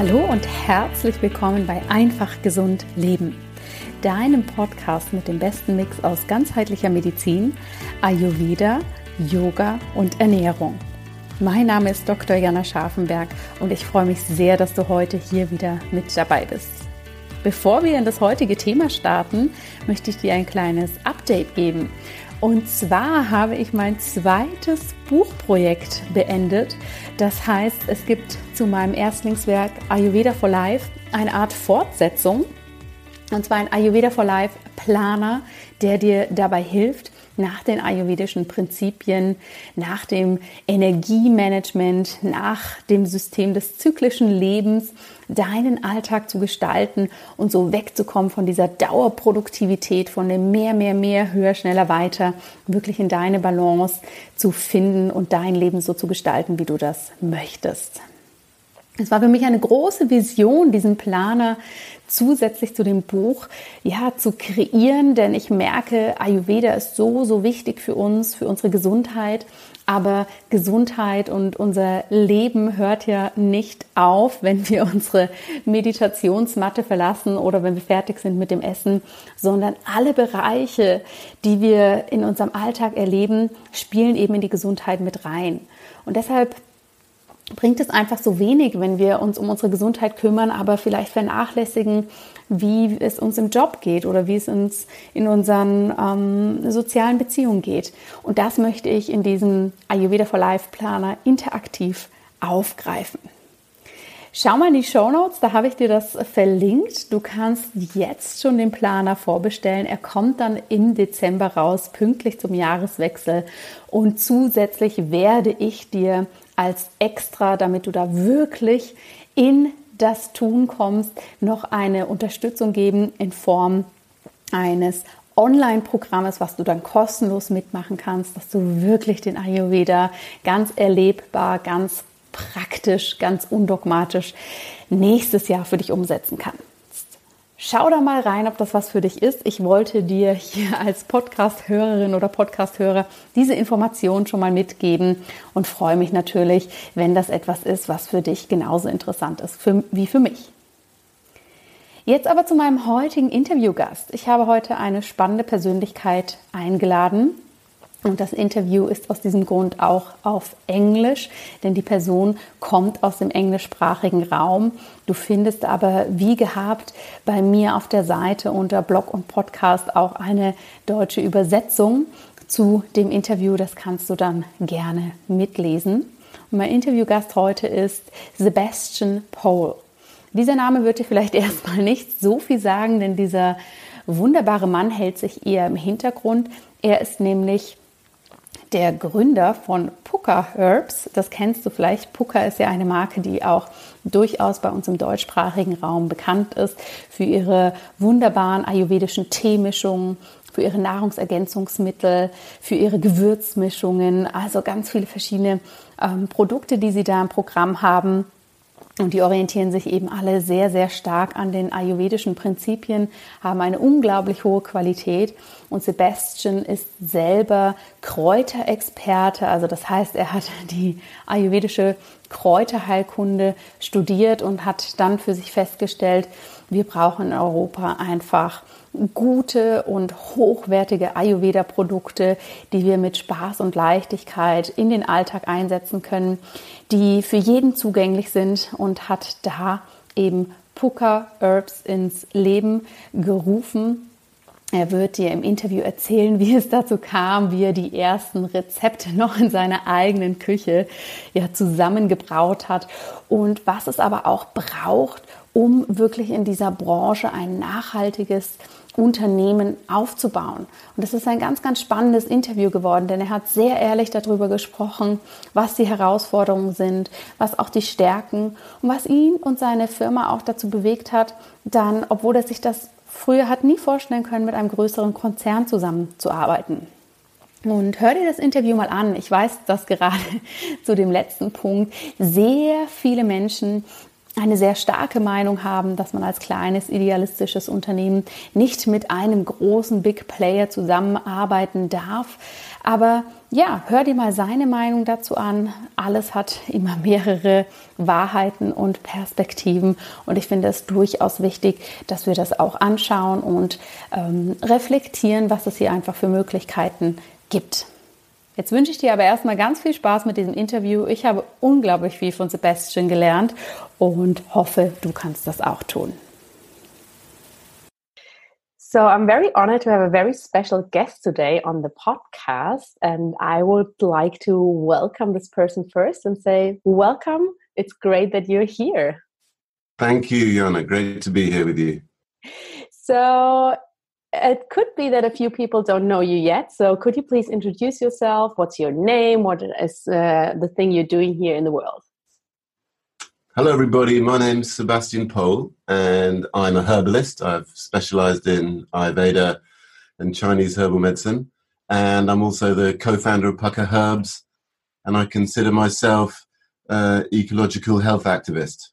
Hallo und herzlich willkommen bei Einfach Gesund Leben, deinem Podcast mit dem besten Mix aus ganzheitlicher Medizin, Ayurveda, Yoga und Ernährung. Mein Name ist Dr. Jana Scharfenberg und ich freue mich sehr, dass du heute hier wieder mit dabei bist. Bevor wir in das heutige Thema starten, möchte ich dir ein kleines Update geben. Und zwar habe ich mein zweites Buchprojekt beendet. Das heißt, es gibt zu meinem Erstlingswerk Ayurveda for Life eine Art Fortsetzung. Und zwar ein Ayurveda for Life Planer, der dir dabei hilft, nach den ayurvedischen Prinzipien, nach dem Energiemanagement, nach dem System des zyklischen Lebens deinen Alltag zu gestalten und so wegzukommen von dieser Dauerproduktivität, von dem mehr, mehr, mehr, höher, schneller, weiter, wirklich in deine Balance zu finden und dein Leben so zu gestalten, wie du das möchtest. Es war für mich eine große Vision, diesen Planer zusätzlich zu dem Buch ja zu kreieren, denn ich merke, Ayurveda ist so so wichtig für uns, für unsere Gesundheit, aber Gesundheit und unser Leben hört ja nicht auf, wenn wir unsere Meditationsmatte verlassen oder wenn wir fertig sind mit dem Essen, sondern alle Bereiche, die wir in unserem Alltag erleben, spielen eben in die Gesundheit mit rein. Und deshalb bringt es einfach so wenig, wenn wir uns um unsere Gesundheit kümmern, aber vielleicht vernachlässigen, wie es uns im Job geht oder wie es uns in unseren ähm, sozialen Beziehungen geht. Und das möchte ich in diesem Ayurveda for Life Planer interaktiv aufgreifen. Schau mal in die Show Notes, da habe ich dir das verlinkt. Du kannst jetzt schon den Planer vorbestellen. Er kommt dann im Dezember raus, pünktlich zum Jahreswechsel. Und zusätzlich werde ich dir als extra, damit du da wirklich in das Tun kommst, noch eine Unterstützung geben in Form eines Online-Programmes, was du dann kostenlos mitmachen kannst, dass du wirklich den Ayurveda ganz erlebbar, ganz praktisch, ganz undogmatisch nächstes Jahr für dich umsetzen kannst. Schau da mal rein, ob das was für dich ist. Ich wollte dir hier als Podcast-Hörerin oder Podcast-Hörer diese Information schon mal mitgeben und freue mich natürlich, wenn das etwas ist, was für dich genauso interessant ist für, wie für mich. Jetzt aber zu meinem heutigen Interviewgast. Ich habe heute eine spannende Persönlichkeit eingeladen, und das Interview ist aus diesem Grund auch auf Englisch, denn die Person kommt aus dem englischsprachigen Raum. Du findest aber wie gehabt bei mir auf der Seite unter Blog und Podcast auch eine deutsche Übersetzung zu dem Interview. Das kannst du dann gerne mitlesen. Und mein Interviewgast heute ist Sebastian Pole. Dieser Name wird dir vielleicht erstmal nicht so viel sagen, denn dieser wunderbare Mann hält sich eher im Hintergrund. Er ist nämlich der Gründer von Puka Herbs. Das kennst du vielleicht. Puka ist ja eine Marke, die auch durchaus bei uns im deutschsprachigen Raum bekannt ist für ihre wunderbaren ayurvedischen Teemischungen, für ihre Nahrungsergänzungsmittel, für ihre Gewürzmischungen, also ganz viele verschiedene ähm, Produkte, die sie da im Programm haben. Und die orientieren sich eben alle sehr, sehr stark an den ayurvedischen Prinzipien, haben eine unglaublich hohe Qualität. Und Sebastian ist selber Kräuterexperte, also das heißt, er hat die ayurvedische Kräuterheilkunde studiert und hat dann für sich festgestellt, wir brauchen in Europa einfach gute und hochwertige Ayurveda-Produkte, die wir mit Spaß und Leichtigkeit in den Alltag einsetzen können, die für jeden zugänglich sind und hat da eben Puka Herbs ins Leben gerufen. Er wird dir im Interview erzählen, wie es dazu kam, wie er die ersten Rezepte noch in seiner eigenen Küche ja zusammengebraut hat und was es aber auch braucht, um wirklich in dieser Branche ein nachhaltiges Unternehmen aufzubauen. Und das ist ein ganz, ganz spannendes Interview geworden, denn er hat sehr ehrlich darüber gesprochen, was die Herausforderungen sind, was auch die Stärken und was ihn und seine Firma auch dazu bewegt hat, dann, obwohl er sich das früher hat nie vorstellen können, mit einem größeren Konzern zusammenzuarbeiten. Und hör dir das Interview mal an. Ich weiß, dass gerade zu dem letzten Punkt sehr viele Menschen eine sehr starke Meinung haben, dass man als kleines idealistisches Unternehmen nicht mit einem großen Big Player zusammenarbeiten darf. Aber ja, hör dir mal seine Meinung dazu an. Alles hat immer mehrere Wahrheiten und Perspektiven und ich finde es durchaus wichtig, dass wir das auch anschauen und ähm, reflektieren, was es hier einfach für Möglichkeiten gibt. Jetzt wünsche ich dir aber erstmal ganz viel Spaß mit diesem Interview. Ich habe unglaublich viel von Sebastian gelernt und hoffe, du kannst das auch tun. So I'm very honored to have a very special guest today on the podcast. And I would like to welcome this person first and say, Welcome. It's great that you're here. Thank you, Jana. Great to be here with you. So it could be that a few people don't know you yet. So could you please introduce yourself? What's your name? What is uh, the thing you're doing here in the world? Hello, everybody. My name's Sebastian Pole, and I'm a herbalist. I've specialized in Ayurveda and Chinese herbal medicine. And I'm also the co founder of Pukka Herbs, and I consider myself an ecological health activist.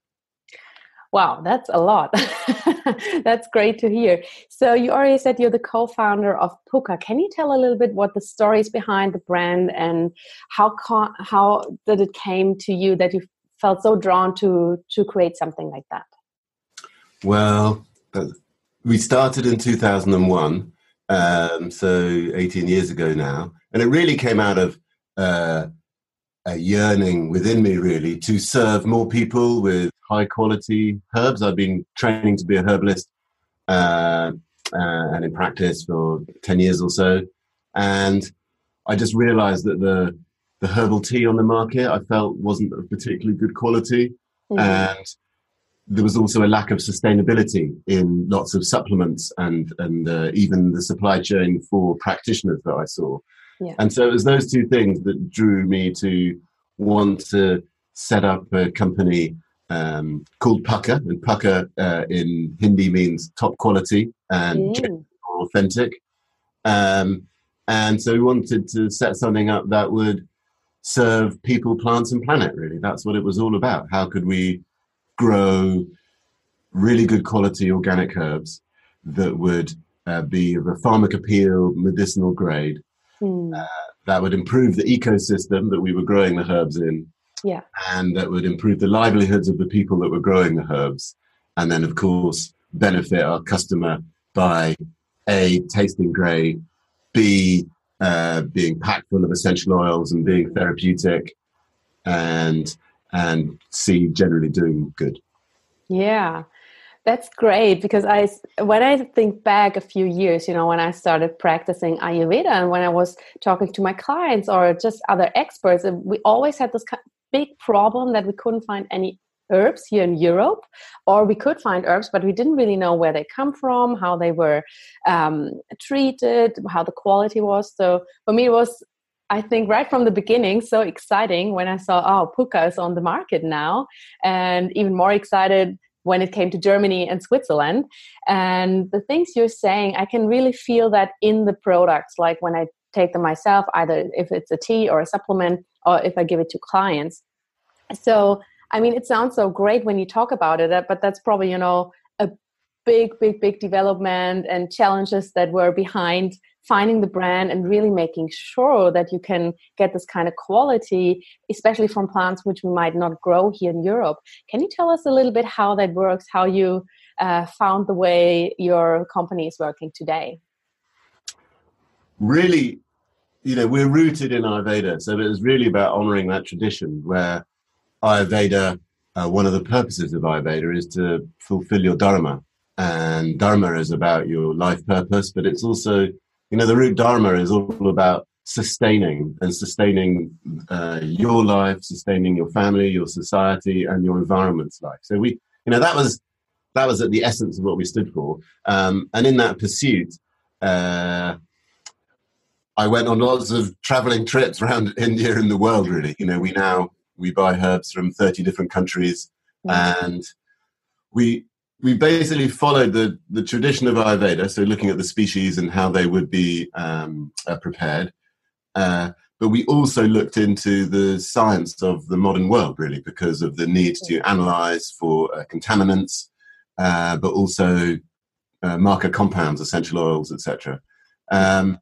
Wow, that's a lot. that's great to hear. So you already said you're the co-founder of Pukka. Can you tell a little bit what the story is behind the brand and how how did it came to you that you felt so drawn to to create something like that? Well, we started in 2001, um, so 18 years ago now, and it really came out of uh, a yearning within me, really, to serve more people with high quality herbs. I've been training to be a herbalist uh, uh, and in practice for 10 years or so. And I just realized that the, the herbal tea on the market I felt wasn't of particularly good quality. Mm-hmm. And there was also a lack of sustainability in lots of supplements and, and uh, even the supply chain for practitioners that I saw. Yeah. And so it was those two things that drew me to want to set up a company um, called Pukka, and Pukka uh, in Hindi means top quality and mm. authentic. Um, and so we wanted to set something up that would serve people, plants, and planet. Really, that's what it was all about. How could we grow really good quality organic herbs that would uh, be of a pharmacopoeia, medicinal grade, mm. uh, that would improve the ecosystem that we were growing the herbs in, yeah. And that would improve the livelihoods of the people that were growing the herbs. And then, of course, benefit our customer by A, tasting great, B, uh, being packed full of essential oils and being therapeutic, and and C, generally doing good. Yeah. That's great because I, when I think back a few years, you know, when I started practicing Ayurveda and when I was talking to my clients or just other experts, we always had this big problem that we couldn't find any herbs here in Europe, or we could find herbs, but we didn't really know where they come from, how they were um, treated, how the quality was. So for me, it was, I think, right from the beginning, so exciting when I saw, oh, Pukka is on the market now, and even more excited when it came to Germany and Switzerland. And the things you're saying, I can really feel that in the products, like when I take them myself, either if it's a tea or a supplement, or if I give it to clients. So, I mean, it sounds so great when you talk about it, but that's probably, you know, a big, big, big development and challenges that were behind finding the brand and really making sure that you can get this kind of quality, especially from plants which we might not grow here in Europe. Can you tell us a little bit how that works, how you uh, found the way your company is working today? Really, you know, we're rooted in Ayurveda, so it was really about honoring that tradition where Ayurveda, uh, one of the purposes of Ayurveda is to fulfill your dharma. And dharma is about your life purpose, but it's also, you know, the root dharma is all about sustaining and sustaining uh, your life, sustaining your family, your society, and your environment's life. So we, you know, that was that was at the essence of what we stood for. Um, and in that pursuit, uh, I went on lots of traveling trips around India and the world. Really, you know, we now we buy herbs from thirty different countries, mm-hmm. and we we basically followed the the tradition of Ayurveda. So looking at the species and how they would be um, uh, prepared, uh, but we also looked into the science of the modern world, really, because of the need to analyze for uh, contaminants, uh, but also uh, marker compounds, essential oils, etc. Um,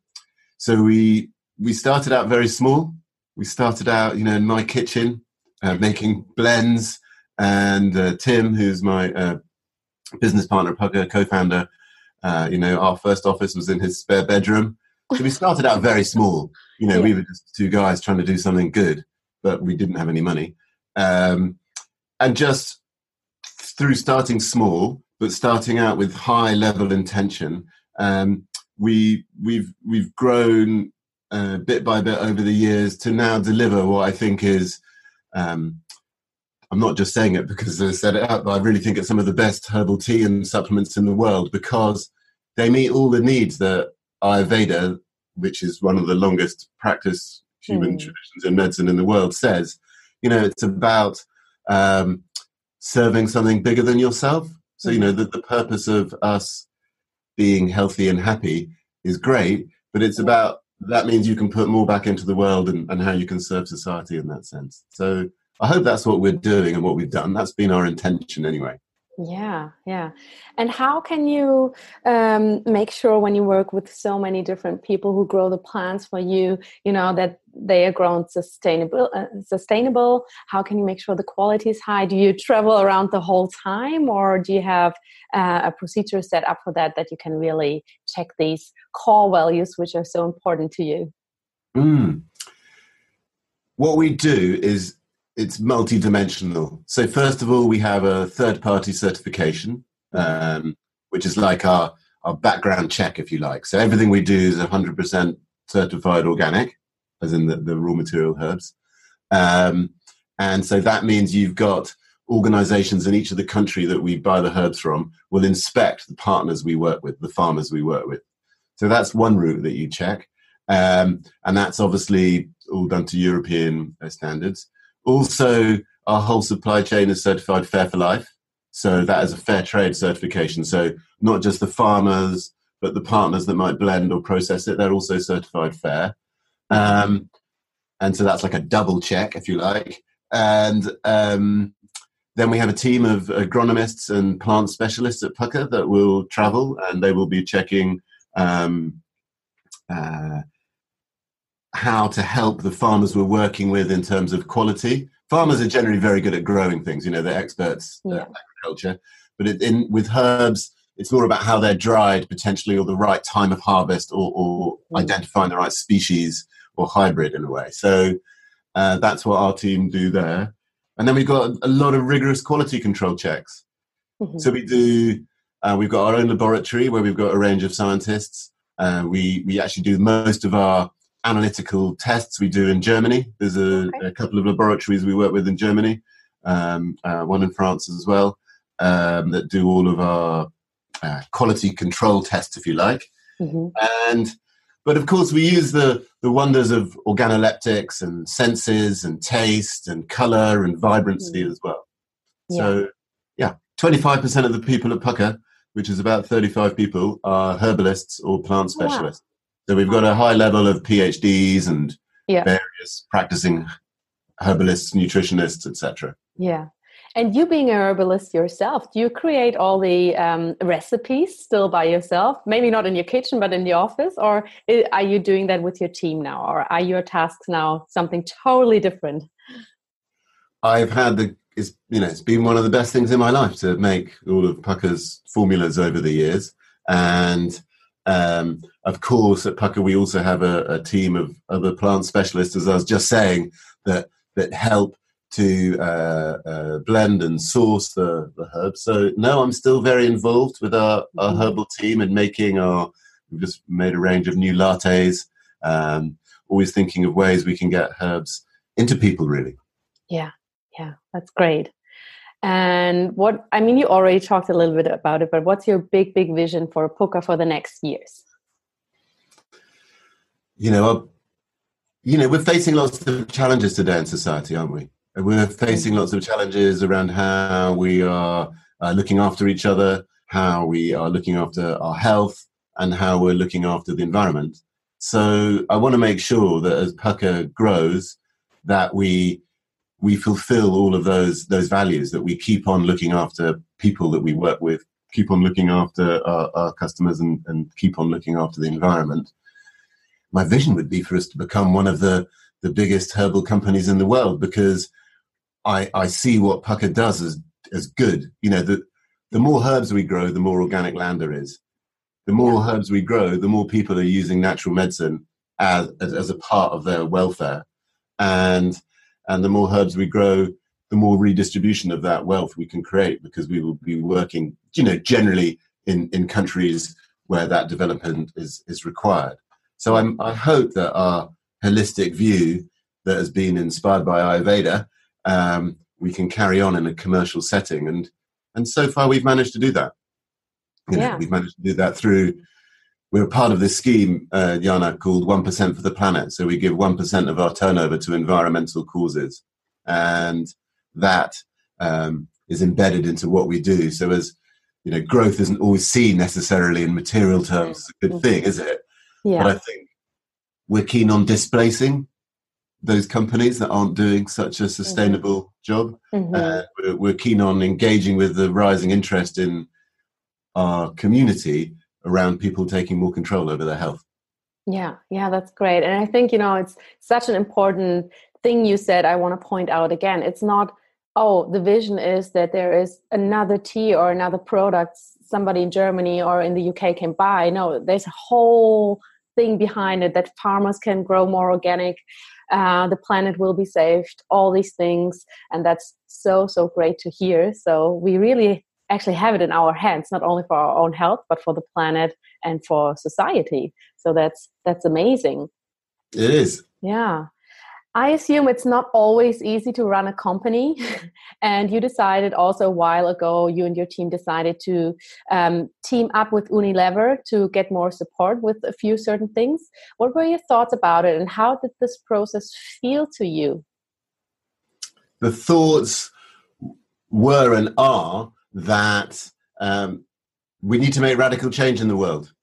so we we started out very small. We started out, you know, in my kitchen, uh, making blends, and uh, Tim, who's my uh, business partner, co-founder, you know, our first office was in his spare bedroom. So we started out very small. You know, yeah. we were just two guys trying to do something good, but we didn't have any money. Um, and just through starting small, but starting out with high level intention, um, we we've we've grown uh, bit by bit over the years to now deliver what I think is. Um, I'm not just saying it because I said it out, but I really think it's some of the best herbal tea and supplements in the world because they meet all the needs that Ayurveda, which is one of the longest practice human mm. traditions in medicine in the world, says. You know, it's about um, serving something bigger than yourself. So, you know, the, the purpose of us being healthy and happy is great, but it's about that means you can put more back into the world and, and how you can serve society in that sense. So I hope that's what we're doing and what we've done. That's been our intention anyway. Yeah, yeah. And how can you um, make sure when you work with so many different people who grow the plants for you, you know, that they are grown sustainable? Uh, sustainable. How can you make sure the quality is high? Do you travel around the whole time, or do you have uh, a procedure set up for that that you can really check these core values, which are so important to you? Mm. What we do is it's multi-dimensional. So first of all, we have a third-party certification, um, which is like our our background check, if you like. So everything we do is 100% certified organic, as in the, the raw material herbs. Um, and so that means you've got organizations in each of the country that we buy the herbs from will inspect the partners we work with, the farmers we work with. So that's one route that you check. Um, and that's obviously all done to European uh, standards. Also, our whole supply chain is certified fair for life. So that is a fair trade certification. So not just the farmers, but the partners that might blend or process it, they're also certified fair. Um, and so that's like a double check, if you like. And um, then we have a team of agronomists and plant specialists at Pukka that will travel and they will be checking um, uh, how to help the farmers we're working with in terms of quality. Farmers are generally very good at growing things, you know, they're experts yeah. at agriculture. But it, in, with herbs, it's more about how they're dried potentially or the right time of harvest or, or mm. identifying the right species or hybrid in a way. So uh, that's what our team do there. And then we've got a lot of rigorous quality control checks. Mm-hmm. So we do, uh, we've got our own laboratory where we've got a range of scientists. Uh, we, we actually do most of our analytical tests we do in Germany. There's a, okay. a couple of laboratories we work with in Germany, um, uh, one in France as well, um, that do all of our uh, quality control tests, if you like. Mm-hmm. And but of course, we use the the wonders of organoleptics and senses and taste and color and vibrancy mm-hmm. as well. Yeah. So, yeah, twenty five percent of the people at Pukka, which is about thirty five people, are herbalists or plant specialists. Wow. So we've got a high level of PhDs and yeah. various practicing herbalists, nutritionists, etc. Yeah. And you being a herbalist yourself, do you create all the um, recipes still by yourself? Maybe not in your kitchen, but in the office? Or are you doing that with your team now? Or are your tasks now something totally different? I've had the, it's, you know, it's been one of the best things in my life to make all of Pukka's formulas over the years. And um, of course, at Pukka, we also have a, a, team of other plant specialists, as I was just saying, that that help to uh, uh, blend and source the, the herbs. So, no, I'm still very involved with our, our mm-hmm. herbal team and making our. We've just made a range of new lattes. Um, always thinking of ways we can get herbs into people. Really. Yeah, yeah, that's great. And what I mean, you already talked a little bit about it, but what's your big, big vision for Pukka for the next years? You know, uh, you know, we're facing lots of challenges today in society, aren't we? We're facing lots of challenges around how we are uh, looking after each other, how we are looking after our health, and how we're looking after the environment. So I want to make sure that as Pukka grows, that we we fulfill all of those those values that we keep on looking after people that we work with keep on looking after our, our customers and, and keep on looking after the environment my vision would be for us to become one of the the biggest herbal companies in the world because I, I see what Pukka does as as good. You know, the the more herbs we grow, the more organic land there is. The more yeah. herbs we grow, the more people are using natural medicine as, as, as a part of their welfare, and and the more herbs we grow, the more redistribution of that wealth we can create because we will be working, you know, generally in in countries where that development is is required. So I'm, I hope that our holistic view that has been inspired by Ayurveda, um, we can carry on in a commercial setting. And, and so far we've managed to do that. You know, yeah. We've managed to do that through, we're part of this scheme, uh, Janna, called 1% for the planet. So we give 1% of our turnover to environmental causes. And that um, is embedded into what we do. So as, you know, growth isn't always seen necessarily in material terms as a good thing, is it? Yeah. But I think we're keen on displacing those companies that aren't doing such a sustainable mm-hmm. job. Mm-hmm. Uh, we're, we're, keen on engaging with the rising interest in our community around people taking more control over their health. Yeah, yeah, that's great. And I think, you know, it's such an important thing you said. I want to point out again. It's not, oh, the vision is that there is another tea or another product somebody in Germany or in the UK can buy. No, there's a whole thing behind it that farmers can grow more organic uh, the planet will be saved all these things and that's so so great to hear so we really actually have it in our hands not only for our own health but for the planet and for society so that's that's amazing it is yeah I assume it's not always easy to run a company. and you decided also a while ago, you and your team decided to um, team up with Unilever to get more support with a few certain things. What were your thoughts about it and how did this process feel to you? The thoughts were and are that um, we need to make radical change in the world.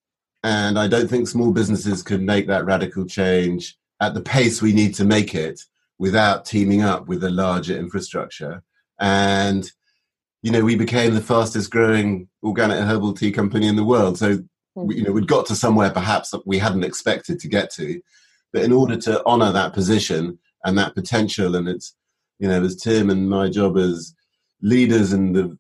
And I don't think small businesses can make that radical change at the pace we need to make it without teaming up with a larger infrastructure. And, you know, we became the fastest growing organic herbal tea company in the world. So, we, you know, we'd got to somewhere perhaps that we hadn't expected to get to. But in order to honor that position and that potential, and it's, you know, as Tim and my job as leaders and the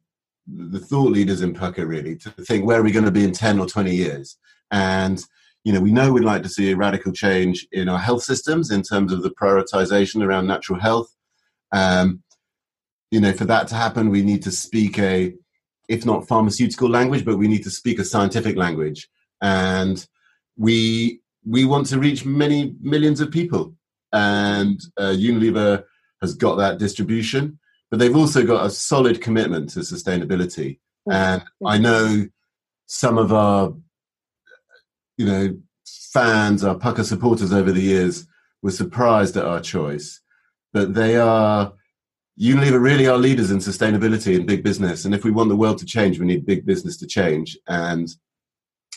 the thought leaders in Pukka really to think where are we going to be in 10 or 20 years and you know, we know we'd like to see a radical change in our health systems in terms of the prioritization around natural health. Um, you know, for that to happen, we need to speak a, if not pharmaceutical language, but we need to speak a scientific language. And we we want to reach many millions of people. And uh, Unilever has got that distribution, but they've also got a solid commitment to sustainability. And I know some of our you know, fans, our Pukka supporters over the years were surprised at our choice. But they are, Unilever really are leaders in sustainability and big business. And if we want the world to change, we need big business to change. And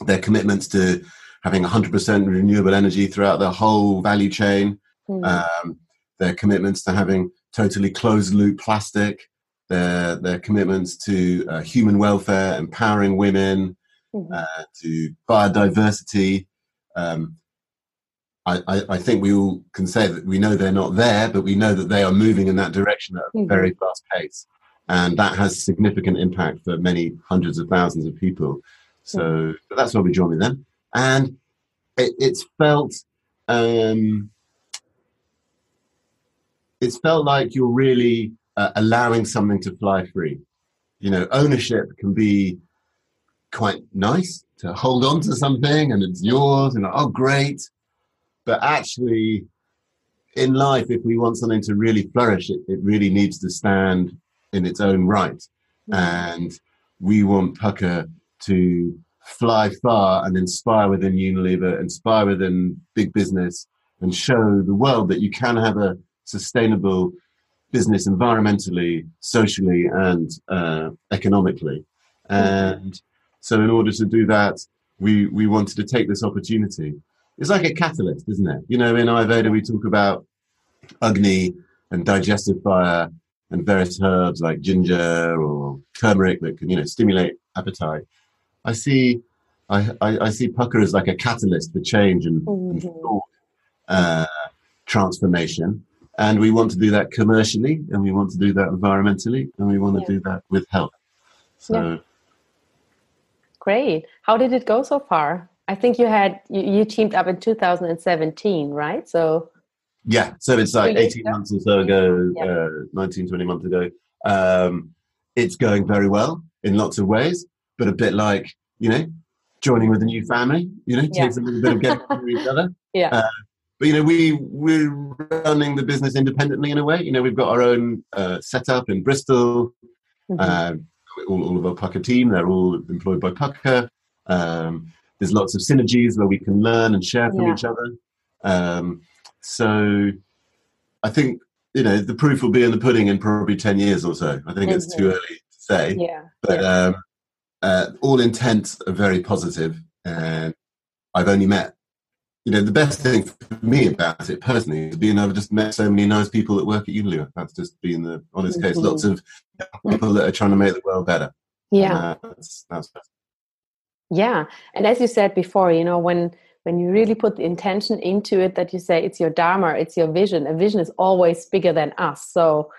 their commitments to having 100% renewable energy throughout the whole value chain, mm. um, their commitments to having totally closed loop plastic, their, their commitments to uh, human welfare, empowering women, mm-hmm. uh, to biodiversity. Um, I, I, I, think we all can say that we know they're not there, but we know that they are moving in that direction at a mm-hmm. very fast pace. And that has significant impact for many hundreds of thousands of people. So mm-hmm. that's why we join with them. And it, it's felt um, it's felt like you're really uh, allowing something to fly free. You know, ownership can be quite nice to hold on to something and it's yours and like, oh great but actually in life if we want something to really flourish it, it really needs to stand in its own right mm-hmm. and we want Pukka to fly far and inspire within Unilever, inspire within big business, and show the world that you can have a sustainable business environmentally, socially, and uh, economically. And so in order to do that, we, we wanted to take this opportunity. it's like a catalyst, isn't it? You know, in Ayurveda we talk about Agni and digestive fire and various herbs like ginger or turmeric that can, you know, stimulate appetite. I see, I, I, I see Pukka as like a catalyst for change and, mm-hmm. and thought uh, transformation. And we want to do that commercially, and we want to do that environmentally, and we want to yeah. do that with health. So, yeah. great. How did it go so far? I think you had you, you teamed up in 2017, right? So yeah, so it's like 18 months or so ago, yeah. uh, 19, 20 months ago. Um, it's going very well in lots of ways, but a bit like, you know, joining with a new family, you know, yeah. takes a little bit of getting to know each other. Yeah. Uh, but, you know, we, we're running the business independently in a way. You know, we've got our own uh, setup in Bristol. Mm-hmm. Uh, all, all, of our Pukka team, they're all employed by Pukka. Um, there's lots of synergies where we can learn and share from yeah. each other. Um, so I think you know the proof will be in the pudding in probably ten years or so. I think mm-hmm. it's too mm-hmm. early to say. Yeah. But yeah. Um, uh, all intents are very positive, and I've only met. You know, the best thing for me about it personally is being I've just met so many nice people that work at Unilever. That's just been the honest mm-hmm. case. Lots of people that are trying to make the world better. Yeah. That's, that's yeah, and as you said before, you know when when you really put the intention into it that you say it's your dharma it's your vision a vision is always bigger than us so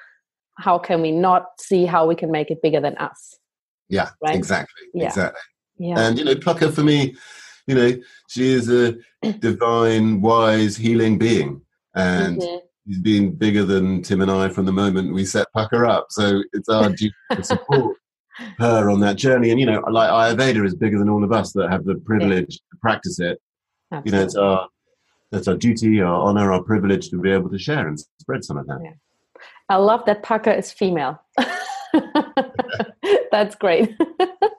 how can we not see how we can make it bigger than us yeah right? exactly yeah. exactly yeah. and you know Pukka for me you know she is a divine wise healing being and mm-hmm. he's been bigger than tim and i from the moment we set Pukka up so it's our duty to support her on that journey and you know like ayurveda is bigger than all of us that have the privilege yeah. to practice it Absolutely. You know, it's our that's our duty, our honor, our privilege to be able to share and spread some of that. Yeah. I love that Pukka is female. That's great.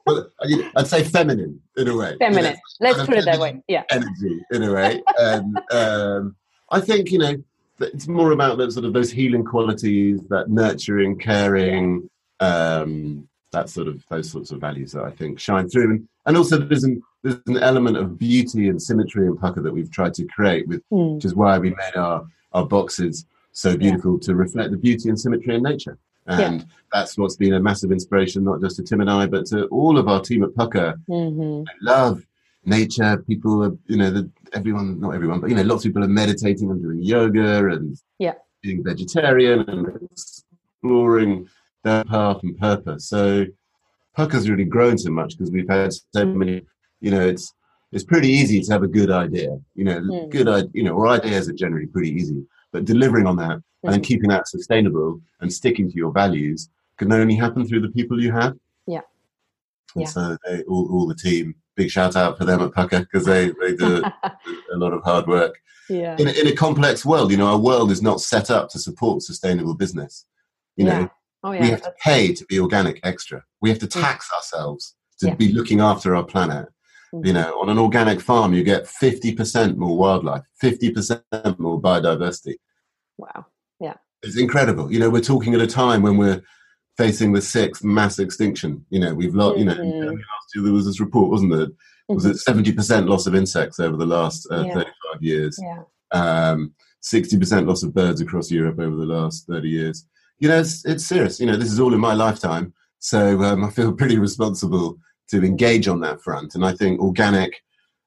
I'd say feminine in a way. Feminine. You know, Let's put it that way. Yeah. Energy in a way. and um, I think, you know, it's more about those sort of those healing qualities, that nurturing, caring, um, that sort of those sorts of values that I think shine through. And, and also there's an there's an element of beauty and symmetry in Pukka that we've tried to create with mm. which is why we made our our boxes so beautiful yeah. to reflect the beauty and symmetry in nature. And yeah. that's what's been a massive inspiration, not just to Tim and I, but to all of our team at Pukka. Mm-hmm. love nature. People are, you know, the, everyone, not everyone, but, you know, lots of people are meditating and doing yoga and yeah. being vegetarian and exploring their path and purpose. So Pukka's really grown so much because we've had so many, you know, it's it's pretty easy to have a good idea. You know, mm. good you know, or ideas are generally pretty easy. But delivering on that mm. and then keeping that sustainable and sticking to your values can only happen through the people you have. Yeah. And yeah. so they, all, all the team, big shout out for them at Pukka because they, they do a lot of hard work. Yeah. In, in a complex world, you know, our world is not set up to support sustainable business. You yeah. know, Oh, yeah, we have to pay to be organic extra. We have to tax ourselves to yeah. be looking after our planet. Mm-hmm. You know, on an organic farm, you get 50% more wildlife, 50% more biodiversity. Wow. Yeah. It's incredible. You know, we're talking at a time when we're facing the sixth mass extinction. You know, we've lost, mm-hmm. you know, last year there was this report, wasn't there? Was it 70% mm-hmm. loss of insects over the last uh, yeah. 35 years? Yeah. Um, 60% loss of birds across Europe over the last 30 years you know, it's, it's serious. You know, this is all in my lifetime. So um, I feel pretty responsible to engage on that front. And I think organic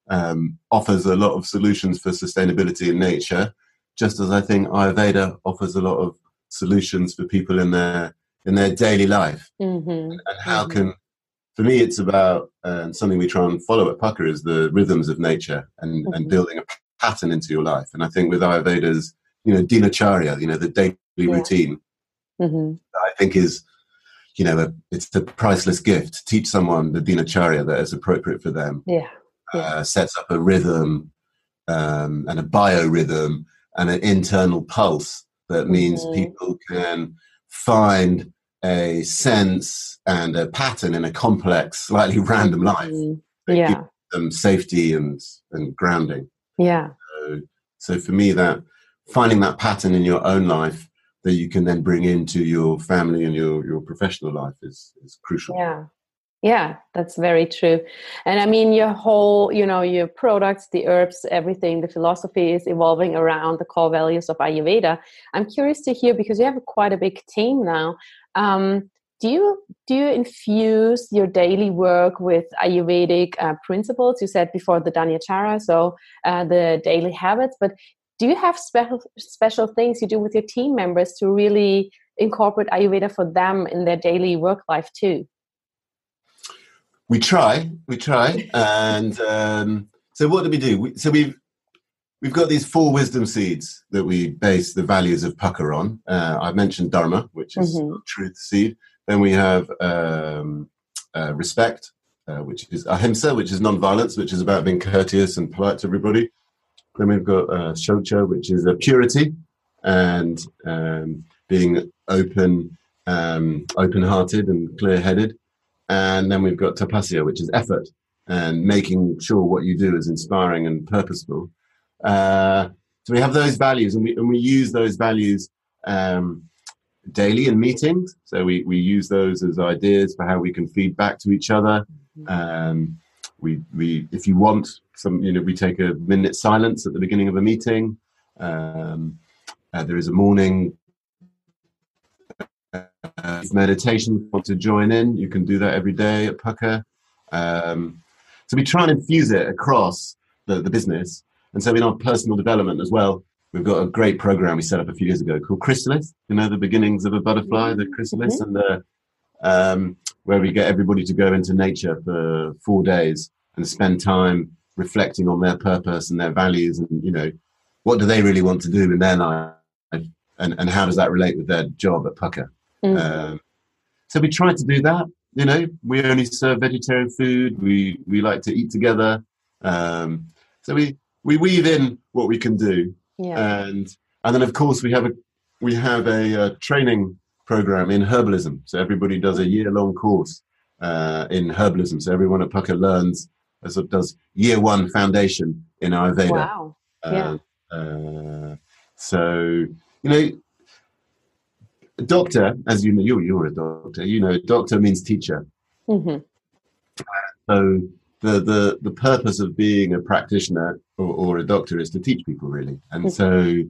um, offers a lot of solutions for sustainability in nature, just as I think Ayurveda offers a lot of solutions for people in their in their daily life. Mm-hmm. And how mm-hmm. can, for me, it's about um, something we try and follow at Pukka is the rhythms of nature and, mm-hmm. and building a pattern into your life. And I think with Ayurveda's, you know, dinacharya, you know, the daily yeah. routine, mm-hmm. I think is, you know, a, it's a priceless gift to teach someone the dinacharya that is appropriate for them. Yeah. yeah. Uh, sets up a rhythm um, and a biorhythm and an internal pulse that means mm-hmm. people can find a sense and a pattern in a complex, slightly random life. Mm-hmm. Yeah. them safety and, and grounding. Yeah. So, so for me, that finding that pattern in your own life that you can then bring into your family and your, your professional life is, is crucial. Yeah. Yeah, that's very true. And I mean, your whole, you know, your products, the herbs, everything, the philosophy is evolving around the core values of Ayurveda. I'm curious to hear because you have quite a big team now. Um, do you do you infuse your daily work with Ayurvedic uh, principles? You said before the dinacharya, so uh, the daily habits. But do you have special special things you do with your team members to really incorporate Ayurveda for them in their daily work life too? we try, we try, and um, so what do we do? We, so we've we've got these four wisdom seeds that we base the values of Pukka on. Uh, I mentioned Dharma, which is mm-hmm. truth seed. Then we have um, uh, respect, uh, which is ahimsa, which is non-violence, which is about being courteous and polite to everybody. Then we've got uh, shocha, which is a purity and um, being open, um, open-hearted and clear-headed. And then we've got tapasya, which is effort and making sure what you do is inspiring and purposeful. Uh, so we have those values, and we and we use those values um, daily in meetings. So we we use those as ideas for how we can feed back to each other. Um, we we if you want some, you know, we take a minute silence at the beginning of a meeting. Um, uh, there is a morning uh, meditation want to join in, you can do that every day at Pukka. Um, so we try and infuse it across the, the business. And so in our personal development as well, we've got a great program we set up a few years ago called Chrysalis. You know, the beginnings of a butterfly, the chrysalis, mm-hmm. and the um, where we get everybody to go into nature for four days and spend time reflecting on their purpose and their values and you know what do they really want to do in their life and, and how does that relate with their job at Pukka Mm. Um, so we try to do that. You know, we only serve vegetarian food. We we like to eat together. Um, so we we weave in what we can do, yeah. and and then of course we have a we have a, a uh, training program in herbalism. So everybody does a year long course uh, in herbalism. So everyone at Pukka learns, uh, it does year one foundation in Ayurveda. Wow. Yeah. Uh, uh, so you know doctor, as you know, you're, you're a doctor. You know, doctor means teacher. Mm-hmm. So the, the the purpose of being a practitioner or, or a doctor is to teach people, really. And mm-hmm. so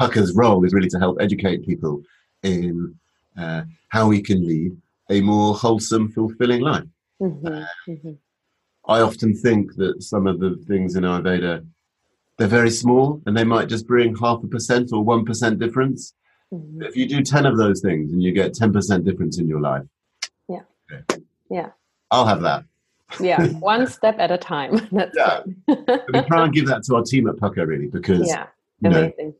Pukka's role is really to help educate people in uh, how we can lead a more wholesome, fulfilling life. Mm-hmm. Uh. I often think that some of the things in Ayurveda they're very small and they might just bring half a percent or one percent difference. Mm-hmm. If you do 10 of those things and you get 10% difference in your life. Yeah. Okay. Yeah. I'll have that. yeah, one step at a time. That's yeah. we try and give that to our team at Pukka really because yeah, amazing. You know,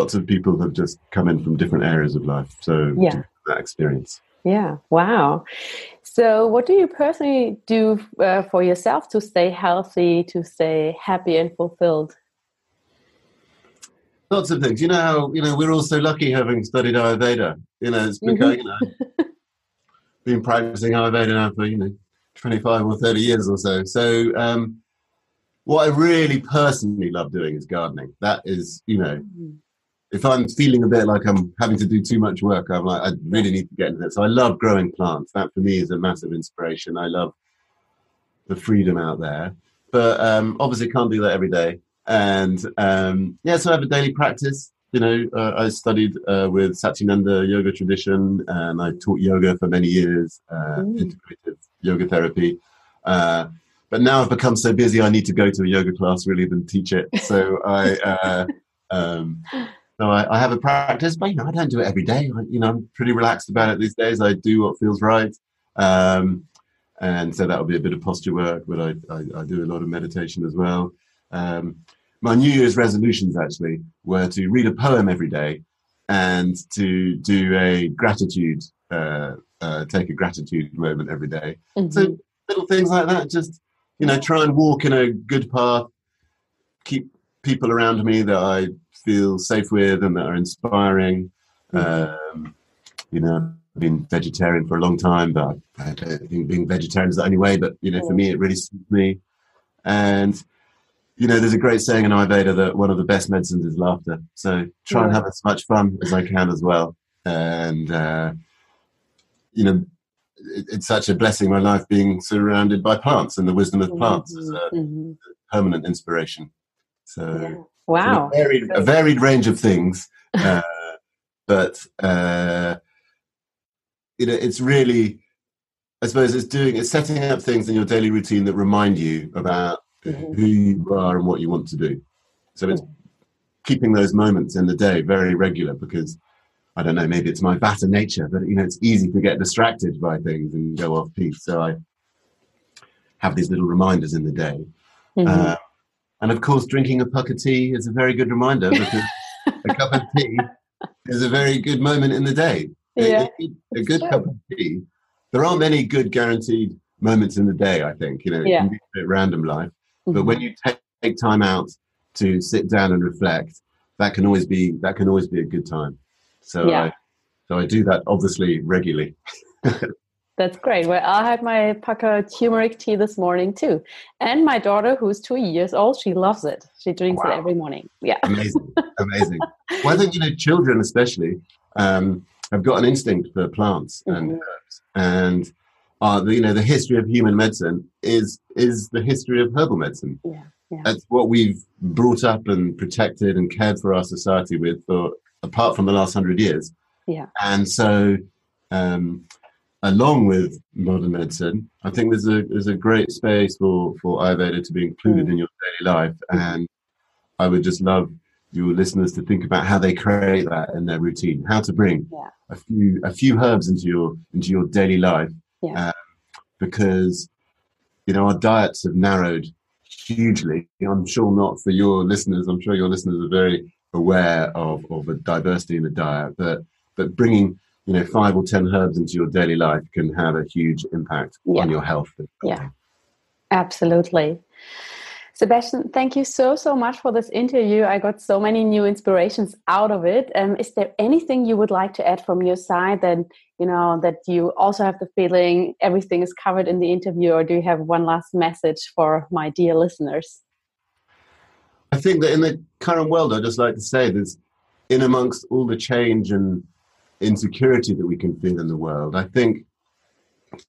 lots of people have just come in from different areas of life. So yeah, that experience. Yeah. Wow. So, what do you personally do uh, for yourself to stay healthy, to stay happy and fulfilled? lots of things. You know how you know we're all so lucky having studied Ayurveda. You know, it's because mm-hmm. you know been practicing Ayurveda now for you know twenty five or thirty years or so. So um, what I really personally love doing is gardening. That is, you know, mm-hmm. If I'm feeling a bit like I'm having to do too much work, I'm like I really need to get into it. So I love growing plants. That for me is a massive inspiration. I love the freedom out there, but um, obviously can't do that every day and um, yeah, so I have a daily practice. You know, uh, I studied uh, with Satyananda yoga tradition, and I taught yoga for many years, uh, integrative yoga therapy. Uh, but now I've become so busy, I need to go to a yoga class really than teach it. So I, uh, um, so I, I, have a practice, but you know, I don't do it every day. I, you know, I'm pretty relaxed about it these days. I do what feels right. Um, and so that'll be a bit of posture work, but I, I, I do a lot of meditation as well. Um, my New Year's resolutions actually were to read a poem every day and to do a gratitude, uh, uh, take a gratitude moment every day. Mm-hmm. So little things like that, just you know, try and walk in a good path, keep people around me that I feel safe with and that are inspiring. Mm-hmm. Um, you know, I've been vegetarian for a long time, but I don't think being vegetarian is the only way. But you know, for me, it really suits me. And you know, there's a great saying in Ayurveda that one of the best medicines is laughter. So try yeah. and have as much fun as I can as well. And, uh, you know, it, it's such a blessing my life being surrounded by plants and the wisdom of plants mm-hmm. as a mm-hmm. permanent inspiration. So, yeah. Wow, a varied, a varied, range of things, uh, but uh, you know, it's really, I suppose, it's doing, it's setting up things in your daily routine that remind you about mm-hmm. who you are and what you want to do. So it's keeping those moments in the day very regular because I don't know, maybe it's my Vata nature, but you know, it's easy to get distracted by things and go off piece. So I have these little reminders in the day. Mm-hmm. Uh, and of course, drinking a Pukka tea is a very good reminder because a cup of tea is a very good moment in the day. Yeah, a, a, a good cup of tea. There aren't many good guaranteed moments in the day, I think. You know, it can be a bit random life. Mm-hmm. But when you take, take time out to sit down and reflect, that can always be that can always be a good time. So yeah. I, so I do that obviously regularly. That's great. Well, I had my Pukka turmeric tea this morning too, and my daughter, who's two years old, she loves it. She drinks wow. it every morning. Yeah, amazing, amazing. well, I think you know, children especially um, have got an instinct for plants mm-hmm. and herbs, and uh, the, you know, the history of human medicine is is the history of herbal medicine. Yeah, yeah. That's what we've brought up and protected and cared for our society with for apart from the last hundred years. Yeah, and so. Um, along with modern medicine, I think there's a there's a great space for for Ayurveda to be included mm. in your daily life, and I would just love your listeners to think about how they create that in their routine, how to bring yeah. a few a few herbs into your into your daily life, yeah. um, because you know our diets have narrowed hugely. I'm sure not for your listeners. I'm sure your listeners are very aware of of a diversity in the diet, but but bringing you know five or ten herbs into your daily life can have a huge impact yeah. on your health. Yeah. Absolutely. Sebastian thank you so so much for this interview. I got so many new inspirations out of it. Um, is there anything you would like to add from your side that you know that you also have the feeling everything is covered in the interview or do you have one last message for my dear listeners? I think that in the current world i'd just like to say there's in amongst all the change and insecurity that we can feel in the world, I think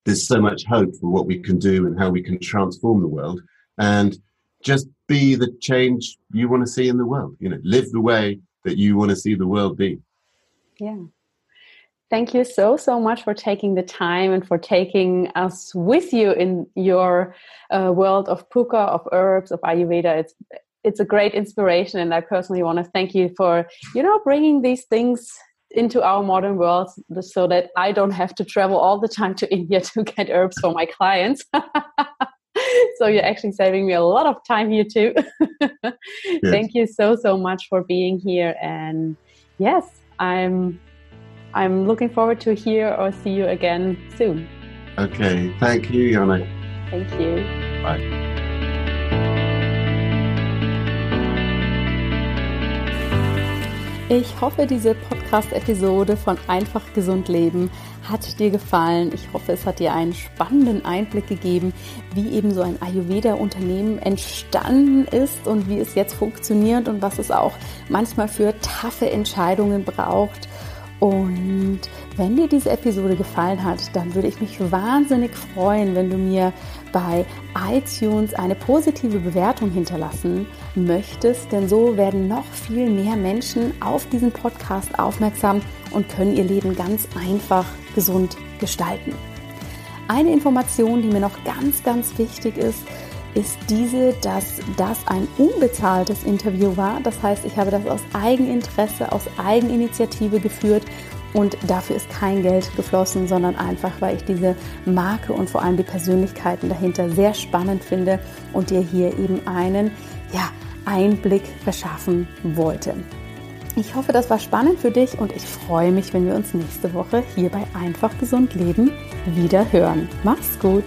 there's so much hope for what we can do and how we can transform the world and just be the change you want to see in the world. You know, live the way that you want to see the world be. Yeah. Thank you so, so much for taking the time and for taking us with you in your uh, world of Pukka, of herbs, of Ayurveda. It's it's a great inspiration, and I personally want to thank you for you know bringing these things into our modern world so that I don't have to travel all the time to India to get herbs for my clients. so you're actually saving me a lot of time here too. yes. Thank you so so much for being here and yes, I'm I'm looking forward to hear or see you again soon. Okay, thank you, Janna. Thank you. Bye. Ich hoffe, diese Podcast-Episode von Einfach Gesund Leben hat dir gefallen. Ich hoffe, es hat dir einen spannenden Einblick gegeben, wie eben so ein Ayurveda-Unternehmen entstanden ist und wie es jetzt funktioniert und was es auch manchmal für taffe Entscheidungen braucht und wenn dir diese Episode gefallen hat, dann würde ich mich wahnsinnig freuen, wenn du mir bei iTunes eine positive Bewertung hinterlassen möchtest, denn so werden noch viel mehr Menschen auf diesen Podcast aufmerksam und können ihr Leben ganz einfach gesund gestalten. Eine Information, die mir noch ganz, ganz wichtig ist, ist diese, dass das ein unbezahltes Interview war. Das heißt, ich habe das aus Eigeninteresse, aus Eigeninitiative geführt und dafür ist kein Geld geflossen, sondern einfach, weil ich diese Marke und vor allem die Persönlichkeiten dahinter sehr spannend finde und dir hier eben einen ja, Einblick verschaffen wollte. Ich hoffe, das war spannend für dich und ich freue mich, wenn wir uns nächste Woche hier bei Einfach Gesund Leben wieder hören. Mach's gut!